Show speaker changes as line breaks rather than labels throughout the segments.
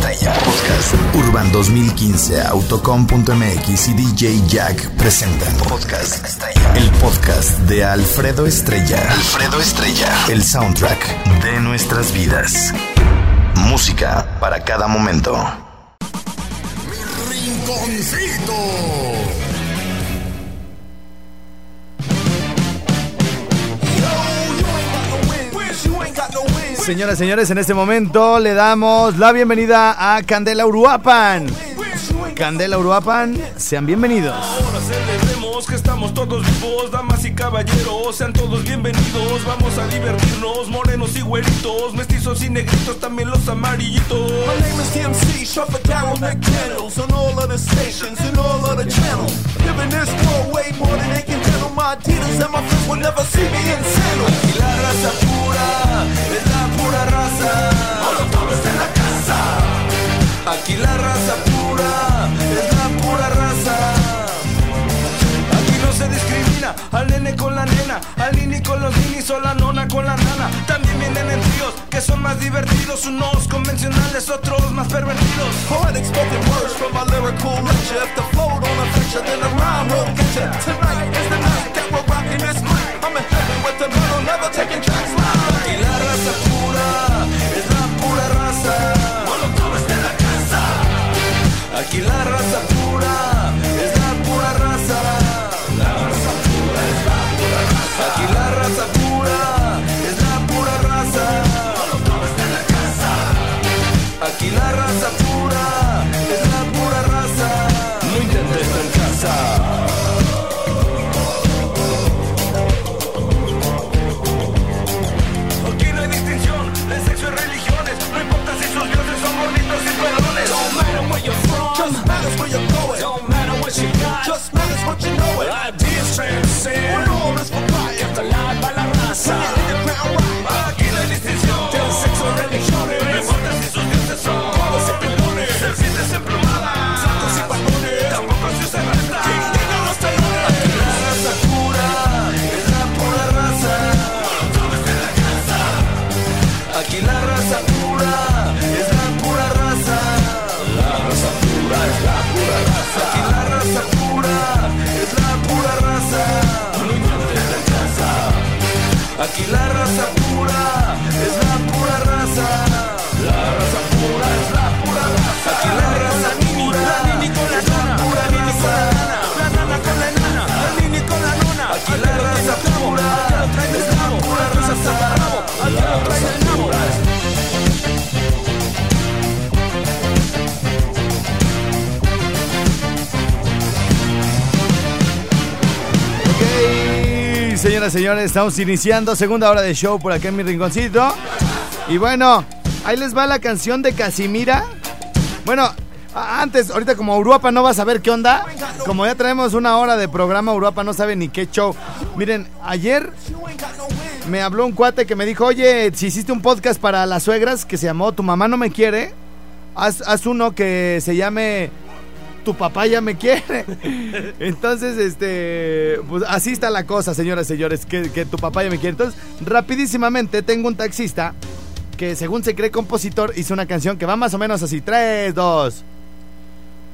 Podcast. Urban 2015, Autocom.mx y DJ Jack presentan. Podcast. El podcast de Alfredo Estrella. Alfredo Estrella. El soundtrack de nuestras vidas. Música para cada momento.
Mi rinconcito.
Señoras y señores, en este momento le damos la bienvenida a Candela Uruapan. Candela Uruapan, sean bienvenidos.
Ahora celebremos que estamos todos vivos, damas y caballeros, sean todos bienvenidos. Vamos a divertirnos, morenos y güeritos, mestizos y negritos, también los amarillitos.
My name is TMC, Shuffle Daryl McDaniels on all of the stations and all of the channels. Giving this world way more than they can handle. My Adidas and my friends will never see me in sandals.
Y la raza pura es la pura raza.
Todos en la casa.
Aquí la raza pura es la pura raza. Aquí no se discrimina al nene con la nena, al nini con los ninis o la nona con la nana. También vienen en tríos que son más divertidos, unos convencionales, otros más pervertidos.
Spoken words from my lyrical lecture. If the flow don't affect you, then the rhyme will get you. Tonight is the night that we're rocking this mic. I'm in heaven with the metal, never taking tracks
Aquí
live.
la raza pura Aquí la raza pura es la pura raza. La raza pura es la pura raza. Aquí la raza pura es la pura raza. Aquí la raza pura
Just matters
what you
know it.
Ideas transcend.
Señores, estamos iniciando segunda hora de show por acá en mi rinconcito. Y bueno, ahí les va la canción de Casimira. Bueno, antes, ahorita como Uruapa no va a saber qué onda, como ya traemos una hora de programa, Uruapa no sabe ni qué show. Miren, ayer me habló un cuate que me dijo, oye, si hiciste un podcast para las suegras que se llamó Tu mamá no me quiere, haz, haz uno que se llame Tu papá ya me quiere. Entonces, este, pues así está la cosa, señoras y señores, que, que tu papá ya me quiere. Entonces, rapidísimamente tengo un taxista que según se cree compositor hizo una canción que va más o menos así, 3, 2.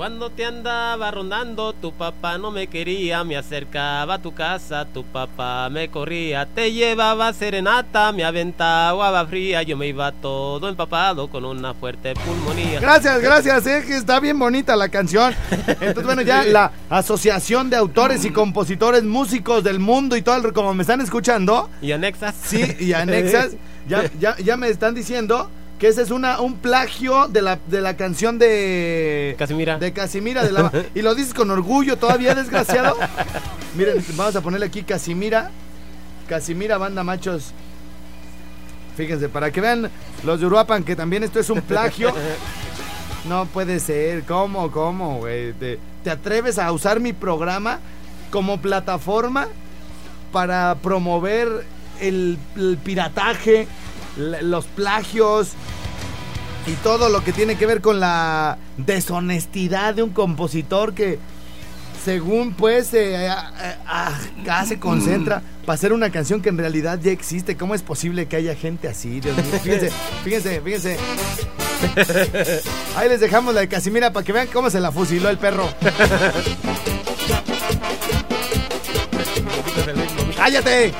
Cuando te andaba rondando, tu papá no me quería, me acercaba a tu casa, tu papá me corría, te llevaba serenata, me aventaba agua fría, yo me iba todo empapado con una fuerte pulmonía.
Gracias, gracias, eh, que está bien bonita la canción. Entonces, bueno, ya la Asociación de Autores y Compositores Músicos del Mundo y todo, el, como me están escuchando,
Y anexas.
sí, y anexas, ya, ya, ya me están diciendo que ese es una, un plagio de la, de la canción de...
Casimira.
De Casimira de la... Y lo dices con orgullo todavía, desgraciado. Miren, vamos a ponerle aquí Casimira. Casimira, banda machos. Fíjense, para que vean los de Uruapan que también esto es un plagio. No puede ser. ¿Cómo, cómo, güey? ¿Te, te atreves a usar mi programa como plataforma para promover el, el pirataje, los plagios y todo lo que tiene que ver con la deshonestidad de un compositor que según pues eh, ah, ah, acá se concentra para hacer una canción que en realidad ya existe. ¿Cómo es posible que haya gente así? Dios mío, fíjense, fíjense, fíjense. Ahí les dejamos la de Casimira para que vean cómo se la fusiló el perro. ¡Cállate!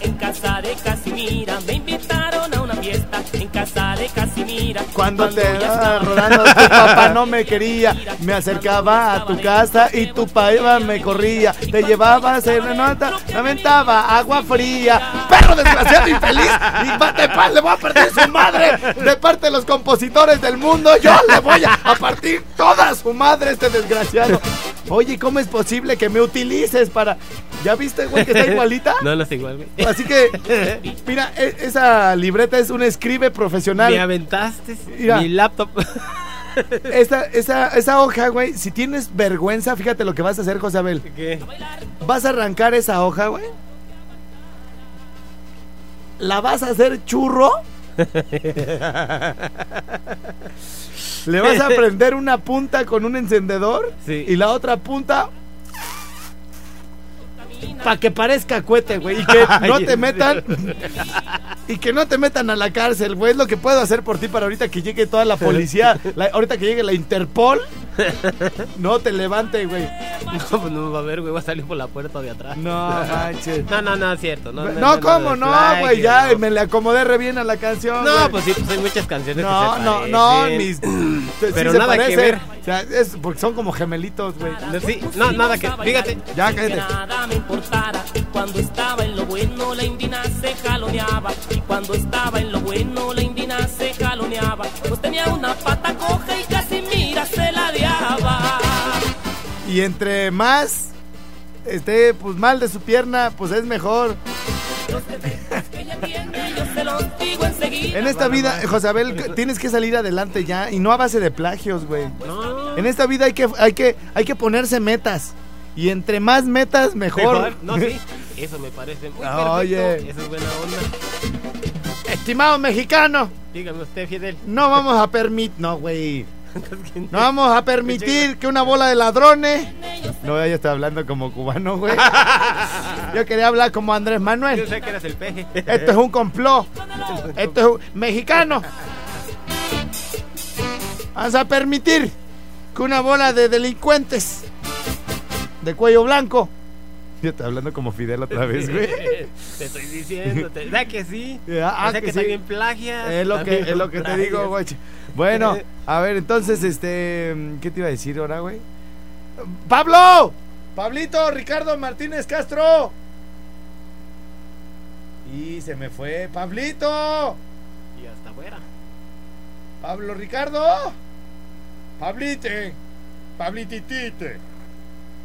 En casa de Casimira. Me invitaron a una fiesta casa de Casimira.
Cuando te
ya estaba-
rodando tu papá no me quería, me acercaba a tu casa y tu papá me corría, te llevaba a hacer una nota, lamentaba agua fría, perro desgraciado infeliz, y bate pal, le voy a partir su madre, de parte de los compositores del mundo, yo le voy a, a partir toda su madre este desgraciado. Oye, ¿cómo es posible que me utilices para... ¿Ya viste, güey, que está igualita?
No, no es igual, güey.
Así que, mira, e- esa libreta es un escribe profesional.
Me aventaste
Mira.
mi laptop.
Esa, esa, esa hoja, güey, si tienes vergüenza, fíjate lo que vas a hacer, José Abel.
¿Qué?
Vas a arrancar esa hoja, güey. La vas a hacer churro. Le vas a prender una punta con un encendedor
Sí.
y la otra punta para que parezca cohete, güey, y que no te metan y que no te metan a la cárcel, güey. Es lo que puedo hacer por ti para ahorita que llegue toda la policía, la- ahorita que llegue la Interpol, no te levante, güey.
No, pues no me va a ver, güey. Va a salir por la puerta de atrás.
No manches.
No, no, no, es cierto. No,
No, ¿cómo? No, güey, ya
No,
me le acomodé re bien a la canción.
No,
güey.
pues sí, pues hay muchas canciones
No,
que se
no, no,
parecen.
mis. sí
Pero
se
nada que ver.
O sea, es porque son como gemelitos, güey.
Sí, no, nada que. Fíjate.
Ya, cállate.
nada me importara. Cuando estaba en lo bueno, la indina se jaloneaba. Y cuando estaba en lo bueno, la indina se jaloneaba. Pues tenía una pata Y
entre más esté pues mal de su pierna, pues es mejor. En esta vida, José Abel, tienes que salir adelante ya y no a base de plagios, güey.
No.
En esta vida hay que, hay que, hay que ponerse metas. Y entre más metas, mejor.
No, sí. Eso me parece muy
Ah, oye.
Eso es buena onda.
Estimado mexicano,
Dígame usted, Fidel.
no vamos a permitir. No, güey. No vamos a permitir que una bola de ladrones. No, ya estoy hablando como cubano, güey. Yo quería hablar como Andrés
Yo
Manuel.
sé que eres el peje.
Esto es un complot. Esto es un mexicano. Vamos a permitir que una bola de delincuentes de cuello blanco. Estoy hablando como Fidel otra vez, güey.
Te estoy diciendo. te- ¿Verdad que sí?
Ah,
o sea
que
que,
sí.
también plagias.
Es lo que, es lo que te digo, güey. Bueno, a ver, entonces, este, ¿qué te iba a decir ahora, güey? ¡Pablo! ¡Pablito! ¡Ricardo Martínez Castro! Y se me fue, ¡Pablito!
Y hasta afuera.
¡Pablo Ricardo! ¡Pablite! ¡Pablititite!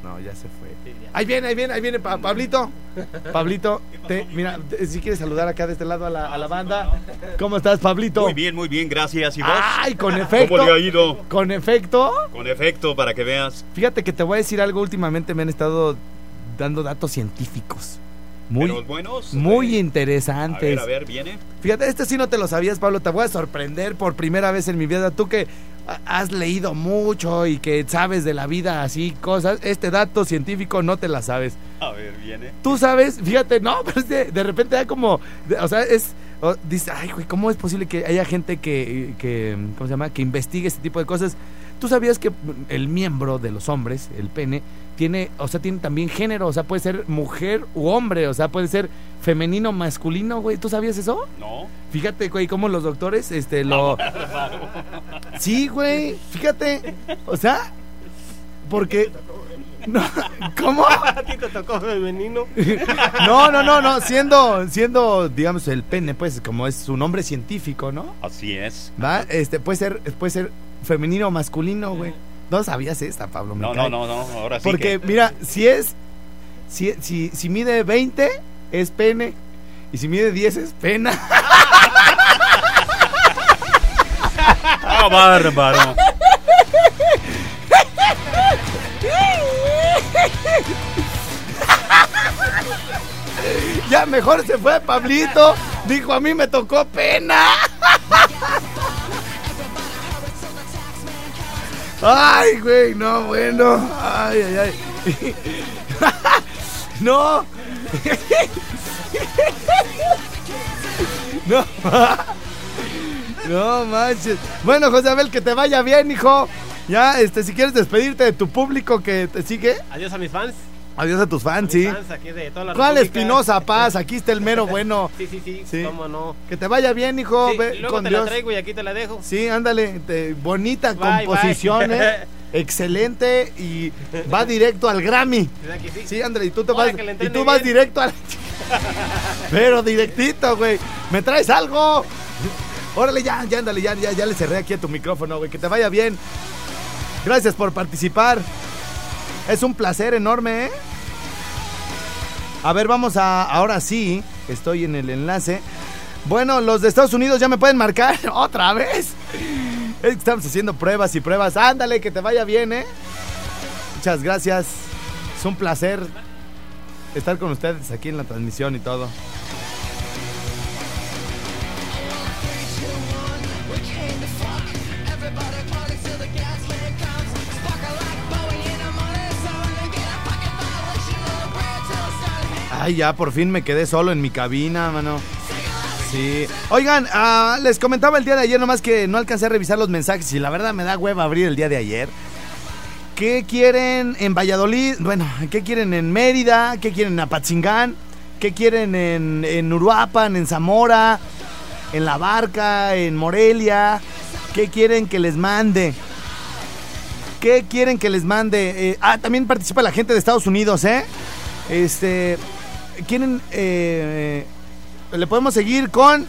No, ya se fue.
Sí, ya.
Ahí viene, ahí viene, ahí viene, Pa- Pablito. Pablito, te- mira, te- si quieres saludar acá de este lado a la, a la banda. ¿Cómo estás, Pablito?
Muy bien, muy bien, gracias. ¿Y vos?
¡Ay, con efecto!
¿Cómo le ha ido?
Con efecto.
Con efecto, para que veas.
Fíjate que te voy a decir algo. Últimamente me han estado dando datos científicos. Muy,
Pero buenos.
muy
eh, A
interesantes.
ver, a ver, viene.
Fíjate, este sí no te lo sabías, Pablo. Te voy a sorprender por primera vez en mi vida. Tú que has leído mucho y que sabes de la vida así, cosas. Este dato científico no te la sabes.
A ver, viene.
Tú sabes, fíjate, no, pero es de, de repente da como, de- o sea, es, o- dice, ay, güey, ¿cómo es posible que haya gente que, que, ¿cómo se llama? Que investigue este tipo de cosas. Tú sabías que el miembro de los hombres, el pene, tiene, o sea, tiene también género, o sea, puede ser mujer u hombre, o sea, puede ser femenino, masculino, güey. ¿Tú sabías eso?
No.
Fíjate, güey, cómo los doctores, este, lo... Sí, güey, fíjate, o sea, porque... No, ¿Cómo?
A ti te tocó femenino.
No, no, no, no, siendo, siendo, digamos, el pene, pues, como es su nombre científico, ¿no?
Así es.
¿Va? Este, puede ser, puede ser femenino o masculino, güey. No sabías esta, Pablo.
No, no, no, no, ahora sí.
Porque, mira, si es. Si, si, si mide 20, es pene. Y si mide 10, es pena.
¡Ah, bárbaro!
Ya mejor se fue Pablito. Dijo, a mí me tocó pena. Ay, güey, no, bueno. Ay, ay, ay. No. No. No manches. Bueno, José Abel, que te vaya bien, hijo. Ya, este, si quieres despedirte de tu público que te sigue.
Adiós a mis fans.
Adiós a tus fans, sí.
fans aquí de toda la
¿Cuál. Espinosa Paz? Aquí está el mero bueno.
Sí, sí, sí,
Sí.
cómo no.
Que te vaya bien, hijo.
Sí,
Ve
luego
con
te
Dios.
la traigo y aquí te la dejo.
Sí, ándale. te- bonita
Bye,
composición,
bye.
¿eh? Excelente y va directo al Grammy.
¿Verdad que sí?
Sí, ándale, y tú te
Ahora
vas, y tú vas directo al... Pero directito, güey. ¿Me traes algo? Órale, ya, ya, ándale, ya, ya, ya le cerré aquí a tu micrófono, güey. Que te vaya bien. Gracias por participar. Es un placer enorme, ¿eh? A ver, vamos a. Ahora sí, estoy en el enlace. Bueno, los de Estados Unidos ya me pueden marcar otra vez. Estamos haciendo pruebas y pruebas. Ándale, que te vaya bien, ¿eh? Muchas gracias. Es un placer estar con ustedes aquí en la transmisión y todo. Ay, ya por fin me quedé solo en mi cabina, mano. Sí. Oigan, ah, les comentaba el día de ayer nomás que no alcancé a revisar los mensajes y la verdad me da hueva abrir el día de ayer. ¿Qué quieren en Valladolid? Bueno, ¿qué quieren en Mérida? ¿Qué quieren en Apatzingán? ¿Qué quieren en, en Uruapan, en Zamora, en La Barca, en Morelia? ¿Qué quieren que les mande? ¿Qué quieren que les mande? Eh, ah, también participa la gente de Estados Unidos, ¿eh? Este, ¿quieren, eh, le podemos seguir con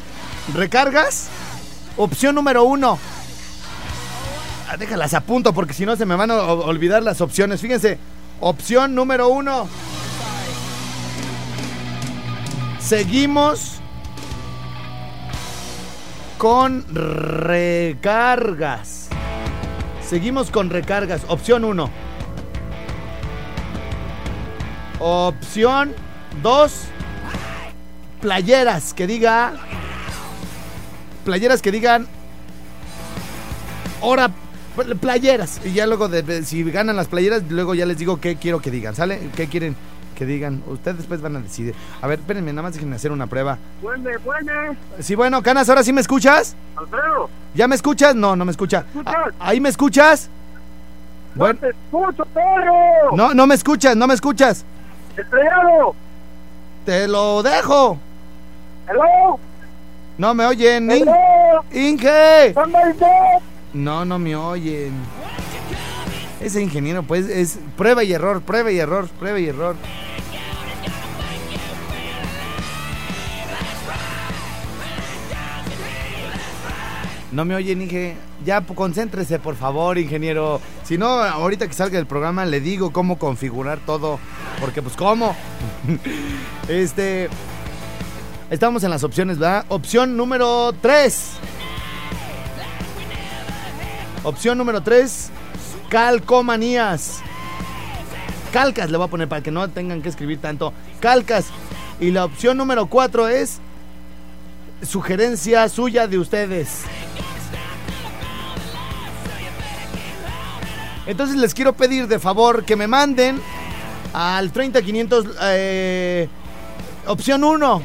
recargas? Opción número uno. Ah, déjalas a punto porque si no se me van a olvidar las opciones. Fíjense, opción número uno. Seguimos con recargas. Seguimos con recargas. Opción 1. Opción 2. Playeras que diga. Playeras que digan. Hora. Playeras. Y ya luego, de, si ganan las playeras, luego ya les digo qué quiero que digan. ¿Sale? ¿Qué quieren que digan? Ustedes después van a decidir. A ver, espérenme, nada más déjenme hacer una prueba.
Buene, buene.
Sí, bueno, Canas, ahora sí me escuchas.
Alfredo,
¿Ya me escuchas? No, no me escucha.
escuchas?
Ah, ¿Ahí me escuchas?
no
Bueno,
te escucho, perro.
no, no me escuchas, no me escuchas.
Estrellado.
Te lo dejo.
Hello.
No me oyen.
Hello.
Inge. No, no me oyen. Ese ingeniero, pues, es prueba y error, prueba y error, prueba y error. No me oyen, Inge. Ya, p- concéntrese, por favor, ingeniero. Si no, ahorita que salga el programa le digo cómo configurar todo. Porque, pues, ¿cómo? este... Estamos en las opciones, ¿verdad? Opción número 3. Opción número 3. Calcomanías. Calcas le voy a poner para que no tengan que escribir tanto. Calcas. Y la opción número 4 es sugerencia suya de ustedes. Entonces les quiero pedir de favor que me manden al 30500 eh, opción 1.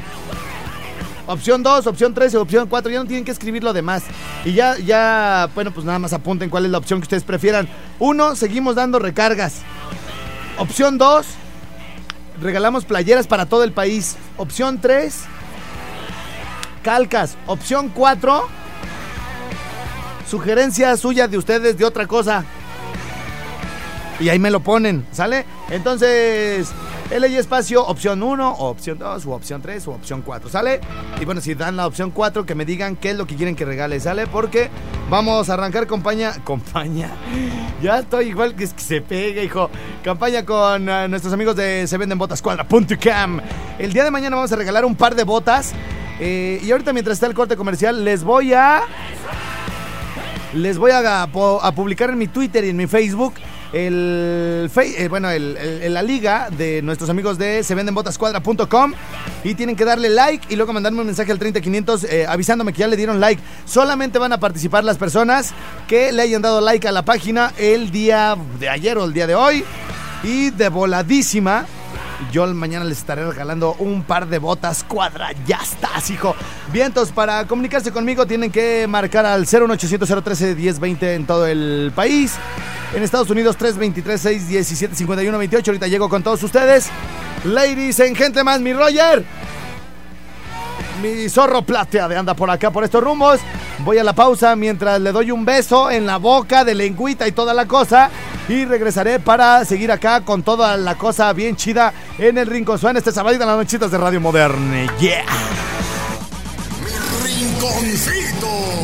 Opción 2, opción 3 opción 4. Ya no tienen que escribir lo demás. Y ya, ya, bueno, pues nada más apunten cuál es la opción que ustedes prefieran. Uno, seguimos dando recargas. Opción 2, regalamos playeras para todo el país. Opción 3, calcas. Opción 4, sugerencia suya de ustedes de otra cosa. Y ahí me lo ponen, ¿sale? Entonces, L y espacio, opción 1, o opción 2, o opción 3, o opción 4, ¿sale? Y bueno, si dan la opción 4, que me digan qué es lo que quieren que regale, ¿sale? Porque vamos a arrancar compañía. Compañía. Ya estoy igual que se pega, hijo. Campaña con eh, nuestros amigos de Se Venden Botas Cuadra.cam. El día de mañana vamos a regalar un par de botas. eh, y ahorita, mientras está el corte comercial, les voy a. Les voy a, a publicar en mi Twitter y en mi Facebook el, eh, bueno, el- la liga de nuestros amigos de sevendenbotascuadra.com y tienen que darle like y luego mandarme un mensaje al 30500 eh, avisándome que ya le dieron like. Solamente van a participar las personas que le hayan dado like a la página el día de ayer o el día de hoy y de voladísima. Yo mañana les estaré regalando un par de botas cuadra. Ya estás, hijo. Vientos, para comunicarse conmigo tienen que marcar al 01800 013 1020 en todo el país. En Estados Unidos 323 617 51 28. Ahorita llego con todos ustedes. Ladies and gentlemen, mi Roger. Mi zorro plateado anda por acá, por estos rumbos. Voy a la pausa mientras le doy un beso en la boca de lengüita y toda la cosa. Y regresaré para seguir acá con toda la cosa bien chida en el Rincón Suena este sábado en las nochitas de Radio Moderne. Yeah.
Rinconcito.